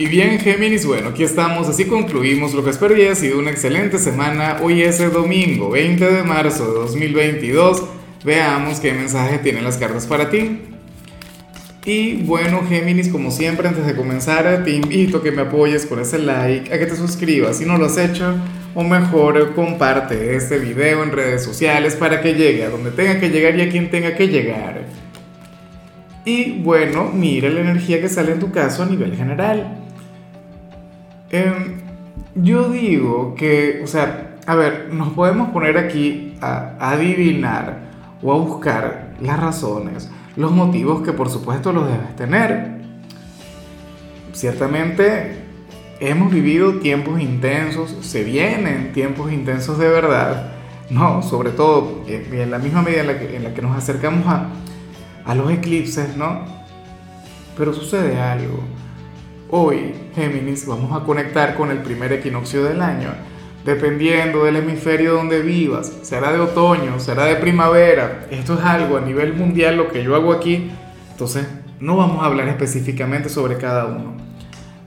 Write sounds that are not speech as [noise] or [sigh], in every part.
Y bien, Géminis, bueno, aquí estamos, así concluimos lo que espero ya ha sido una excelente semana. Hoy es el domingo 20 de marzo de 2022. Veamos qué mensaje tienen las cartas para ti. Y bueno, Géminis, como siempre, antes de comenzar, te invito a que me apoyes con ese like, a que te suscribas si no lo has hecho, o mejor, comparte este video en redes sociales para que llegue a donde tenga que llegar y a quien tenga que llegar. Y bueno, mira la energía que sale en tu caso a nivel general. Em, yo digo que, o sea, a ver, nos podemos poner aquí a, adivinar o a buscar las razones, los motivos que por supuesto los debes tener. Ciertamente hemos vivido tiempos intensos, se vienen tiempos intensos de verdad, ¿no? Sobre todo en la misma medida en la que, en la que nos acercamos a, a los eclipses, ¿no? Pero sucede algo Hoy, Géminis, vamos a conectar con el primer equinoccio del año. Dependiendo del hemisferio donde vivas, será de otoño, será de primavera. Esto es algo a nivel mundial lo que yo hago aquí. Entonces, no vamos a hablar específicamente sobre cada uno.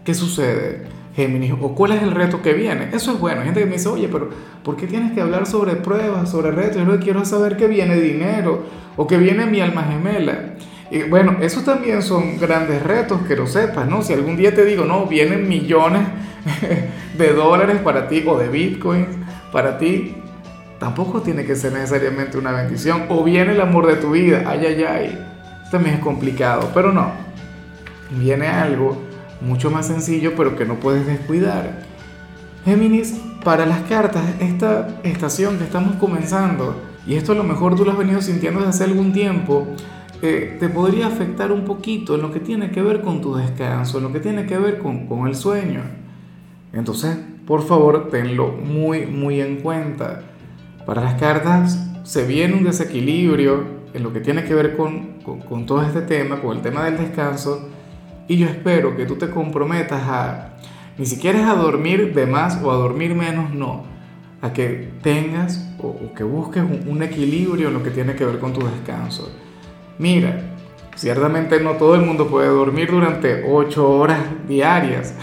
¿Qué sucede, Géminis? ¿O cuál es el reto que viene? Eso es bueno. Hay gente que me dice, oye, pero ¿por qué tienes que hablar sobre pruebas, sobre retos? Yo lo quiero saber que viene dinero o que viene mi alma gemela. Y bueno, esos también son grandes retos, que lo sepas, ¿no? Si algún día te digo, no, vienen millones [laughs] de dólares para ti o de bitcoins para ti, tampoco tiene que ser necesariamente una bendición. O viene el amor de tu vida, ay, ay, ay. También es complicado, pero no. Viene algo mucho más sencillo, pero que no puedes descuidar. Géminis, para las cartas, esta estación que estamos comenzando, y esto a lo mejor tú lo has venido sintiendo desde hace algún tiempo, te podría afectar un poquito en lo que tiene que ver con tu descanso, en lo que tiene que ver con, con el sueño. Entonces, por favor, tenlo muy, muy en cuenta. Para las cartas se viene un desequilibrio en lo que tiene que ver con, con, con todo este tema, con el tema del descanso, y yo espero que tú te comprometas a, ni siquiera es a dormir de más o a dormir menos, no, a que tengas o, o que busques un, un equilibrio en lo que tiene que ver con tu descanso. Mira, ciertamente no todo el mundo puede dormir durante 8 horas diarias.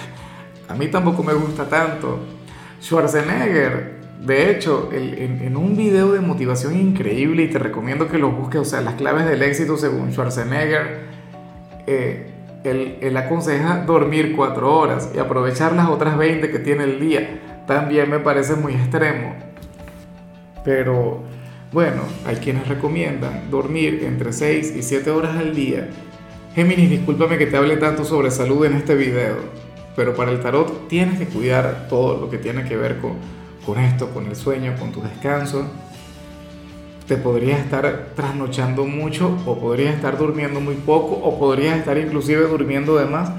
A mí tampoco me gusta tanto. Schwarzenegger, de hecho, en, un video de motivación increíble, y te recomiendo que lo busques, o sea, las claves del éxito según Schwarzenegger, eh, él, él, aconseja dormir 4 horas y aprovechar las otras 20 que tiene el día. También me parece muy extremo. Pero bueno, hay quienes recomiendan dormir entre 6 y 7 horas al día. Géminis, discúlpame que te hable tanto sobre salud en este video, pero para el tarot tienes que cuidar todo lo que tiene que ver con, con esto, con el sueño, con tu descanso. Te podrías estar trasnochando mucho o podrías estar durmiendo muy poco o podrías estar inclusive durmiendo de más,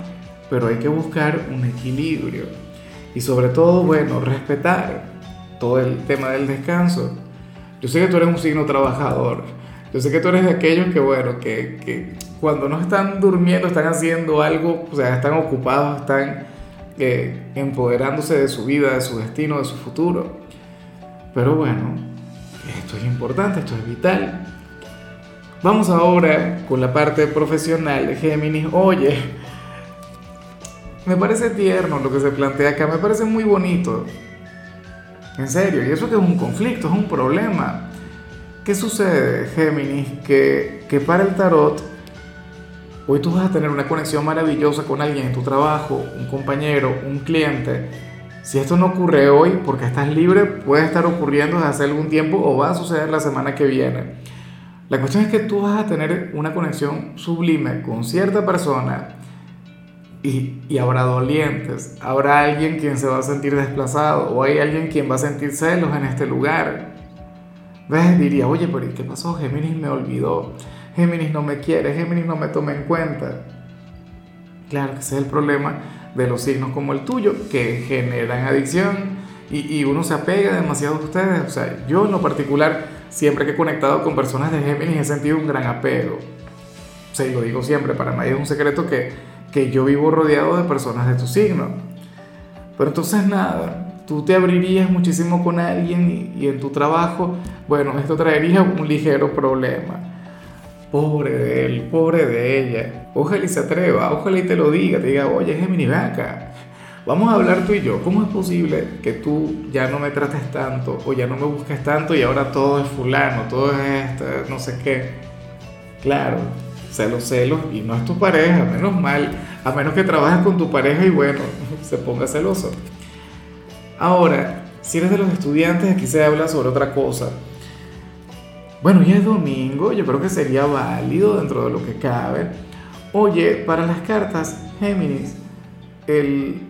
pero hay que buscar un equilibrio. Y sobre todo, bueno, respetar todo el tema del descanso yo sé que tú eres un signo trabajador. Yo sé que tú eres de aquellos que, bueno, que, que cuando no están durmiendo están haciendo algo, o sea, están ocupados, están eh, empoderándose de su vida, de su destino, de su futuro. Pero bueno, esto es importante, esto es vital. Vamos ahora con la parte profesional de Géminis. Oye, me parece tierno lo que se plantea acá, me parece muy bonito. En serio, y eso que es un conflicto, es un problema. ¿Qué sucede, Géminis? Que, que para el tarot, hoy tú vas a tener una conexión maravillosa con alguien en tu trabajo, un compañero, un cliente. Si esto no ocurre hoy, porque estás libre, puede estar ocurriendo desde hace algún tiempo o va a suceder la semana que viene. La cuestión es que tú vas a tener una conexión sublime con cierta persona y, habrá dolientes, habrá alguien quien se va a sentir desplazado o hay alguien quien va a sentir celos en este lugar. ¿Ves? Diría, oye, pero ¿qué pasó? Géminis me olvidó, Géminis no me quiere, Géminis no me toma en cuenta. Claro que ese es el problema de los signos como el tuyo, que generan adicción y, y uno se apega demasiado a ustedes. O sea, yo en lo particular, siempre que he conectado con personas de Géminis he sentido un gran apego. O sea, y lo digo siempre, para nadie es un secreto que que yo vivo rodeado de personas de tu signo. Pero entonces nada, tú te abrirías muchísimo con alguien y, en tu trabajo, bueno, esto traería un ligero problema. Pobre de él, pobre de ella. Ojalá y se atreva, ojalá y te lo diga, te diga, oye Géminis, ven acá. Vamos a hablar tú y yo. ¿Cómo es posible que tú ya no me trates tanto o ya no me busques tanto y ahora todo es fulano, todo es esto, no sé qué? Claro, celos, celos y no es tu pareja, menos mal, a menos que trabajes con tu pareja y bueno, [laughs] se ponga celoso. Ahora, si eres de los estudiantes, aquí se habla sobre otra cosa. Bueno, ya es domingo, yo creo que sería válido dentro de lo que cabe. Oye, para las cartas Géminis, el,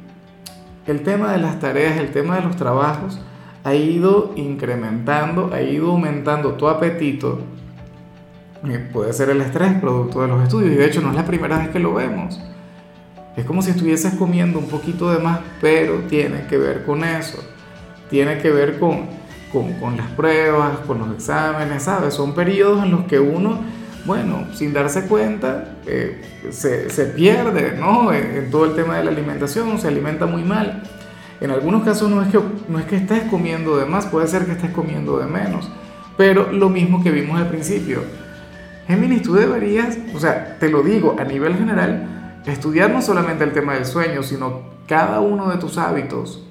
el tema de las tareas, el tema de los trabajos ha ido incrementando, ha ido aumentando tu apetito. Eh, puede ser el estrés producto de los estudios y de hecho no es la primera vez que lo vemos. Es como si estuvieses comiendo un poquito de más, pero tiene que ver con eso. Tiene que ver con con, las pruebas, con los exámenes, ¿sabes? Son periodos en los que uno, bueno, sin darse cuenta, eh, se, pierde, ¿no? En, todo el tema de la alimentación, se alimenta muy mal. En algunos casos no es, que, no es que estés comiendo de más, puede ser que estés comiendo de menos, pero lo mismo que vimos al principio. Géminis, tú deberías, o sea, te lo digo a nivel general, estudiar no solamente el tema del sueño, sino cada uno de tus hábitos,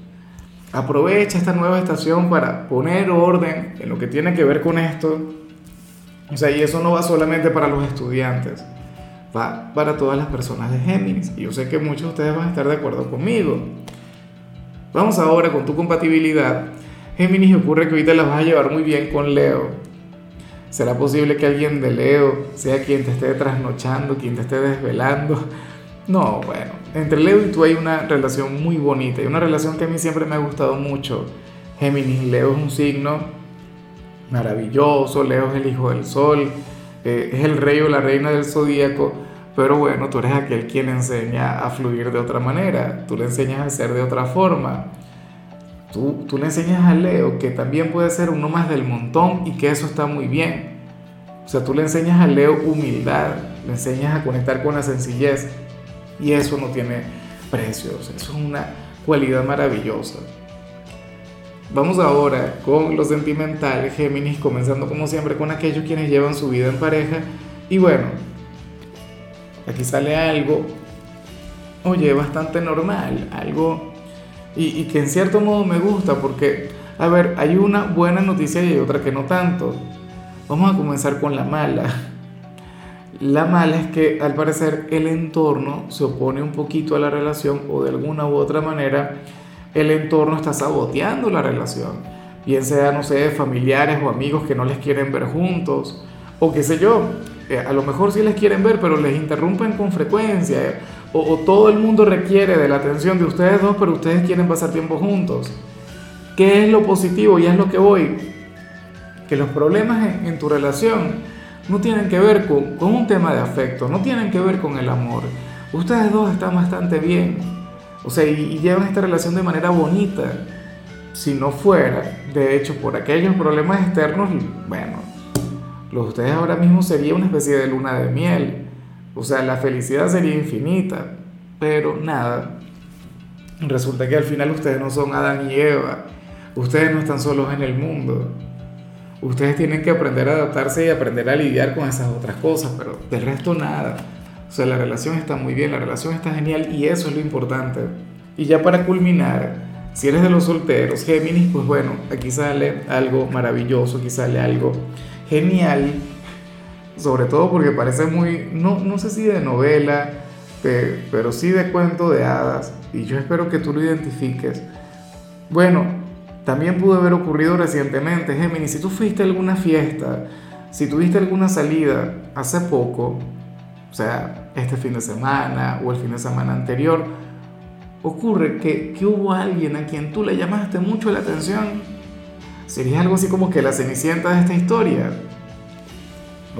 Aprovecha esta nueva estación para poner orden en lo que tiene que ver con esto. O sea, y eso no va solamente para los estudiantes, va para todas las personas de Géminis. Y yo sé que muchos de ustedes van a estar de acuerdo conmigo. Vamos ahora con tu compatibilidad. Géminis, ocurre que ahorita la vas a llevar muy bien con Leo. ¿Será posible que alguien de Leo sea quien te esté trasnochando, quien te esté desvelando? No, bueno, entre Leo y tú hay una relación muy bonita y una relación que a mí siempre me ha gustado mucho. Géminis, Leo es un signo maravilloso, Leo es el hijo del sol, eh, es el rey o la reina del zodíaco, pero bueno, tú eres aquel quien enseña a fluir de otra manera, tú le enseñas a ser de otra forma. Tú, tú le enseñas a Leo que también puede ser uno más del montón y que eso está muy bien. O sea, tú le enseñas a Leo humildad, le enseñas a conectar con la sencillez y eso no tiene precios, eso es una cualidad maravillosa. Vamos ahora con lo sentimental, Géminis, comenzando como siempre con aquellos quienes llevan su vida en pareja. Y bueno, aquí sale algo, oye, bastante normal, algo, y, y que en cierto modo me gusta porque, a ver, hay una buena noticia y hay otra que no tanto. Vamos a comenzar con la mala. La mala es que al parecer el entorno se opone un poquito a la relación o de alguna u otra manera el entorno está saboteando la relación. Bien sea, no sé, familiares o amigos que no les quieren ver juntos o qué sé yo. Eh, a lo mejor sí les quieren ver, pero les interrumpen con frecuencia. Eh, o, todo el mundo requiere de la atención de ustedes dos, pero ustedes quieren pasar tiempo juntos. ¿Qué es lo positivo? Y es lo que voy. Que los problemas en tu relación no tienen que ver con, un tema de afecto, no tienen que ver con el amor. Ustedes dos están bastante bien, o sea, y, llevan esta relación de manera bonita. Si no fuera, de hecho, por aquellos problemas externos, bueno, los de ustedes ahora mismo sería una especie de luna de miel. O sea, la felicidad sería infinita, pero nada. Resulta que al final ustedes no son Adán y Eva. Ustedes no están solos en el mundo. Ustedes tienen que aprender a adaptarse y aprender a lidiar con esas otras cosas, pero del resto nada. O sea, la relación está muy bien, la relación está genial y eso es lo importante. Y ya para culminar, si eres de los solteros, Géminis, pues bueno, aquí sale algo maravilloso, aquí sale algo genial, sobre todo porque parece muy, no, no sé si de novela, pero sí de cuento de hadas, y yo espero que tú lo identifiques. Bueno, también pudo haber ocurrido recientemente, Géminis, si tú fuiste a alguna fiesta, si tuviste alguna salida hace poco, o sea, este fin de semana o el fin de semana anterior, ocurre que, que hubo alguien a quien tú le llamaste mucho la atención. Sería algo así como que la cenicienta de esta historia.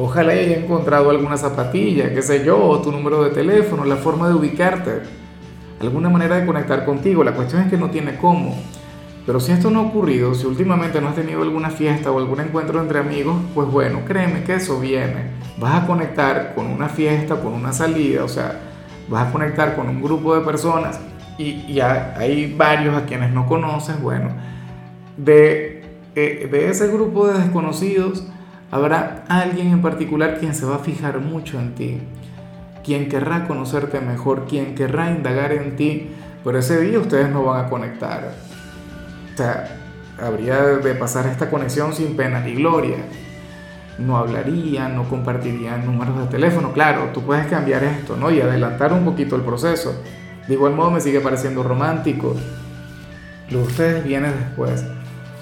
Ojalá haya encontrado alguna zapatilla, qué sé yo, tu número de teléfono, la forma de ubicarte, alguna manera de conectar contigo. La cuestión es que no tiene cómo. Pero si esto no ha ocurrido, si últimamente no has tenido alguna fiesta o algún encuentro entre amigos, pues bueno, créeme que eso viene. Vas a conectar con una fiesta, con una salida, o sea, vas a conectar con un grupo de personas y, ya hay varios a quienes no conoces, bueno, de, eh, de ese grupo de desconocidos Habrá alguien en particular quien se va a fijar mucho en ti, quien querrá conocerte mejor, quien querrá indagar en ti, pero ese día ustedes no van a conectar. O sea, habría de pasar esta conexión sin pena ni gloria. No hablarían, no compartirían números de teléfono. Claro, tú puedes cambiar esto, ¿no? Y adelantar un poquito el proceso. De igual modo me sigue pareciendo romántico. Lo de ustedes viene después.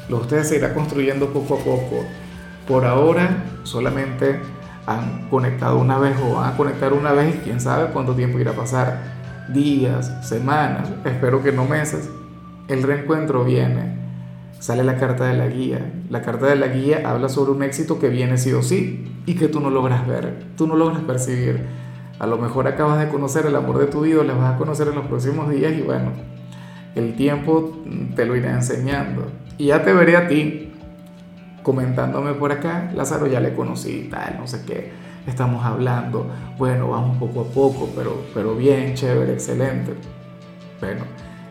Lo de ustedes se irá construyendo poco a poco. Por ahora solamente han conectado una vez o van a conectar una vez y quién sabe cuánto tiempo irá a pasar. Días, semanas, espero que no meses. El reencuentro viene. Sale la carta de la guía. La carta de la guía habla sobre un éxito que viene sí o sí y que tú no logras ver, tú no logras percibir. A lo mejor acabas de conocer el amor de tu vida, le vas a conocer en los próximos días y bueno, el tiempo te lo irá enseñando. Y ya te veré a ti comentándome por acá, Lázaro ya le conocí, tal, no sé qué, estamos hablando, bueno, vamos poco a poco, pero, pero bien, chévere, excelente. Bueno,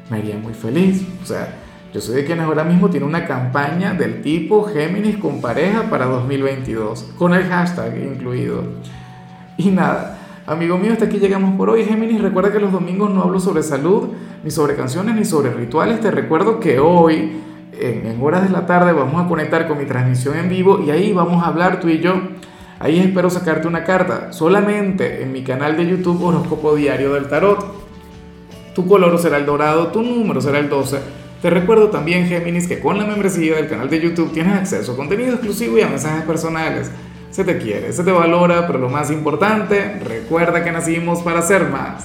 me haría muy feliz, o sea, yo soy de quienes ahora mismo tiene una campaña del tipo Géminis con pareja para 2022, con el hashtag incluido. Y nada, amigo mío, hasta aquí llegamos por hoy. Géminis, recuerda que los domingos no hablo sobre salud, ni sobre canciones, ni sobre rituales. Te recuerdo que hoy en, horas de la tarde vamos a conectar con mi transmisión en vivo y ahí vamos a hablar tú y yo. Ahí espero sacarte una carta solamente en mi canal de YouTube Horóscopo Diario del Tarot. Tu color será el dorado, tu número será el 12. Te recuerdo también, Géminis, que con la membresía del canal de YouTube tienes acceso a contenido exclusivo y a mensajes personales. Se te quiere, se te valora, pero lo más importante, recuerda que nacimos para ser más.